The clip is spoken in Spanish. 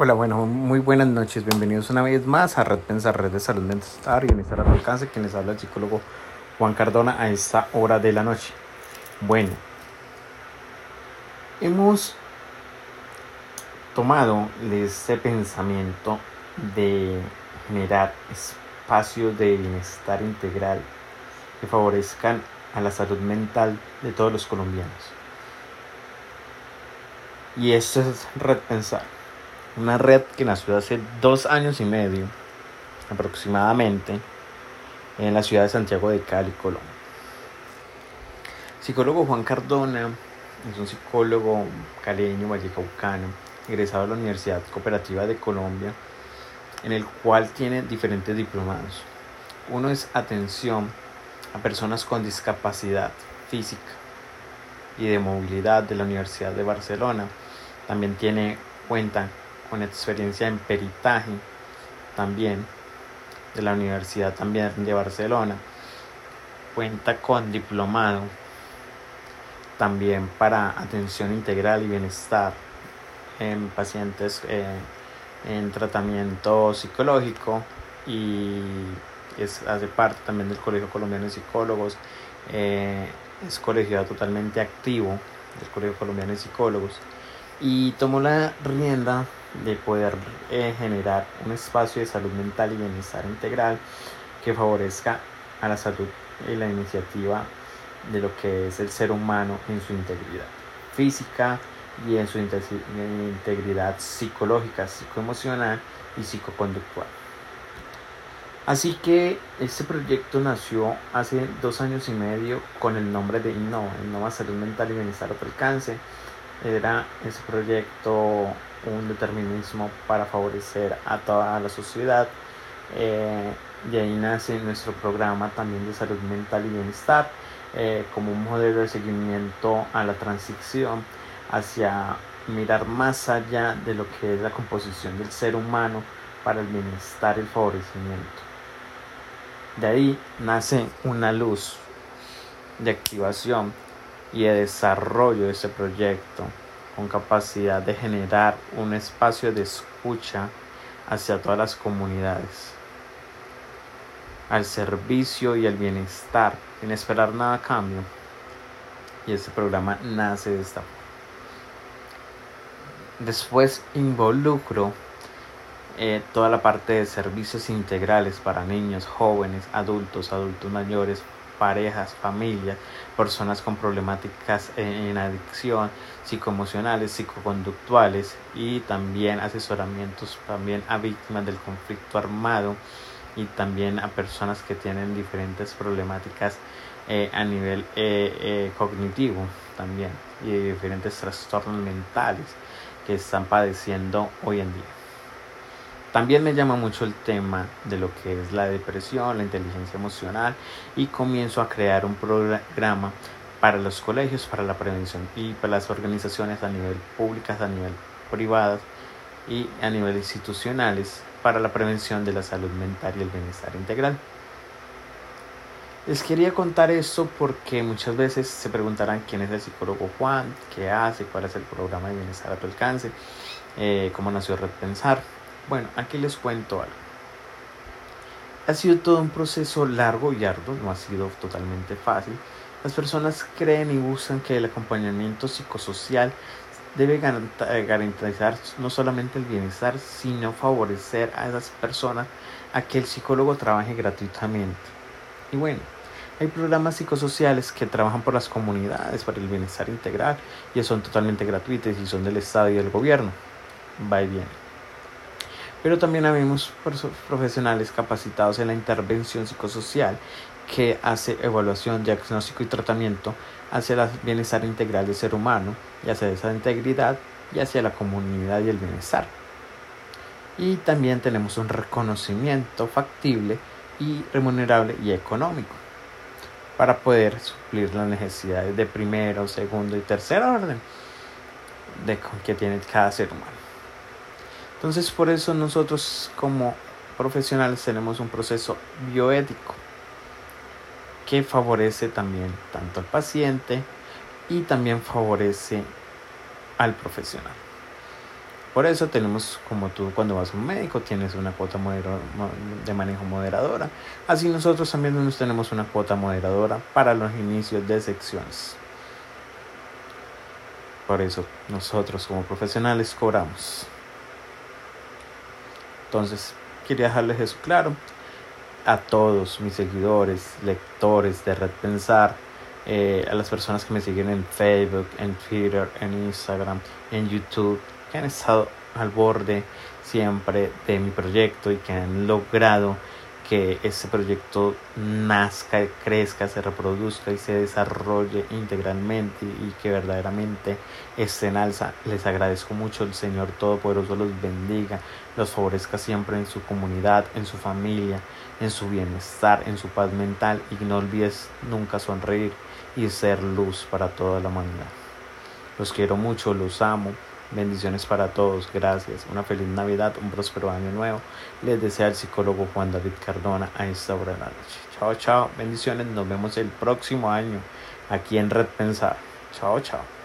Hola, bueno, muy buenas noches. Bienvenidos una vez más a Red Pensar, Red de Salud Mental y Bienestar al Alcance, quien les habla el psicólogo Juan Cardona a esta hora de la noche. Bueno, hemos tomado este pensamiento de generar espacios de bienestar integral que favorezcan a la salud mental de todos los colombianos. Y esto es Red Pensar una red que nació hace dos años y medio aproximadamente en la ciudad de Santiago de Cali, Colombia. psicólogo Juan Cardona es un psicólogo caleño, vallecaucano, egresado de la Universidad Cooperativa de Colombia, en el cual tiene diferentes diplomados. Uno es atención a personas con discapacidad física y de movilidad de la Universidad de Barcelona. También tiene cuenta con experiencia en peritaje también de la Universidad también de Barcelona. Cuenta con diplomado también para atención integral y bienestar en pacientes eh, en tratamiento psicológico y es, hace parte también del Colegio Colombiano de Psicólogos. Eh, es colegiado totalmente activo del Colegio Colombiano de Psicólogos y tomó la rienda de poder eh, generar un espacio de salud mental y bienestar integral que favorezca a la salud y la iniciativa de lo que es el ser humano en su integridad física y en su integridad psicológica, psicoemocional y psicoconductual. Así que este proyecto nació hace dos años y medio con el nombre de Innova, Innova Salud Mental y Bienestar al Alcance. Era ese proyecto un determinismo para favorecer a toda la sociedad. Eh, y ahí nace nuestro programa también de salud mental y bienestar eh, como un modelo de seguimiento a la transición hacia mirar más allá de lo que es la composición del ser humano para el bienestar y el favorecimiento. De ahí nace una luz de activación y de desarrollo de este proyecto con capacidad de generar un espacio de escucha hacia todas las comunidades, al servicio y al bienestar, sin esperar nada a cambio. Y este programa nace de esta. Después involucro eh, toda la parte de servicios integrales para niños, jóvenes, adultos, adultos mayores, parejas, familias, personas con problemáticas en adicción, psicoemocionales, psicoconductuales y también asesoramientos también a víctimas del conflicto armado y también a personas que tienen diferentes problemáticas eh, a nivel eh, eh, cognitivo también y diferentes trastornos mentales que están padeciendo hoy en día. También me llama mucho el tema de lo que es la depresión, la inteligencia emocional y comienzo a crear un programa para los colegios, para la prevención y para las organizaciones a nivel públicas, a nivel privadas y a nivel institucionales para la prevención de la salud mental y el bienestar integral. Les quería contar esto porque muchas veces se preguntarán quién es el psicólogo Juan, qué hace, cuál es el programa de bienestar a tu alcance, eh, cómo nació Red Pensar. Bueno, aquí les cuento algo. Ha sido todo un proceso largo y arduo, no ha sido totalmente fácil. Las personas creen y buscan que el acompañamiento psicosocial debe eh, garantizar no solamente el bienestar, sino favorecer a esas personas a que el psicólogo trabaje gratuitamente. Y bueno, hay programas psicosociales que trabajan por las comunidades, para el bienestar integral, y son totalmente gratuitos y son del Estado y del gobierno. Va y viene pero también habemos profesionales capacitados en la intervención psicosocial que hace evaluación, diagnóstico y tratamiento hacia el bienestar integral del ser humano y hacia esa integridad y hacia la comunidad y el bienestar. Y también tenemos un reconocimiento factible y remunerable y económico para poder suplir las necesidades de primero, segundo y tercer orden de que tiene cada ser humano. Entonces por eso nosotros como profesionales tenemos un proceso bioético que favorece también tanto al paciente y también favorece al profesional. Por eso tenemos, como tú cuando vas a un médico, tienes una cuota de manejo moderadora. Así nosotros también tenemos una cuota moderadora para los inicios de secciones. Por eso nosotros como profesionales cobramos. Entonces, quería dejarles eso claro. A todos mis seguidores, lectores de Red Pensar, eh, a las personas que me siguen en Facebook, en Twitter, en Instagram, en YouTube, que han estado al borde siempre de mi proyecto y que han logrado que ese proyecto nazca, crezca, se reproduzca y se desarrolle integralmente y que verdaderamente esté en alza. Les agradezco mucho, el Señor Todopoderoso los bendiga, los favorezca siempre en su comunidad, en su familia, en su bienestar, en su paz mental y no olvides nunca sonreír y ser luz para toda la humanidad. Los quiero mucho, los amo. Bendiciones para todos, gracias. Una feliz Navidad, un próspero año nuevo. Les desea el psicólogo Juan David Cardona a esta hora de la noche. Chao, chao. Bendiciones. Nos vemos el próximo año aquí en Red Pensar. Chao, chao.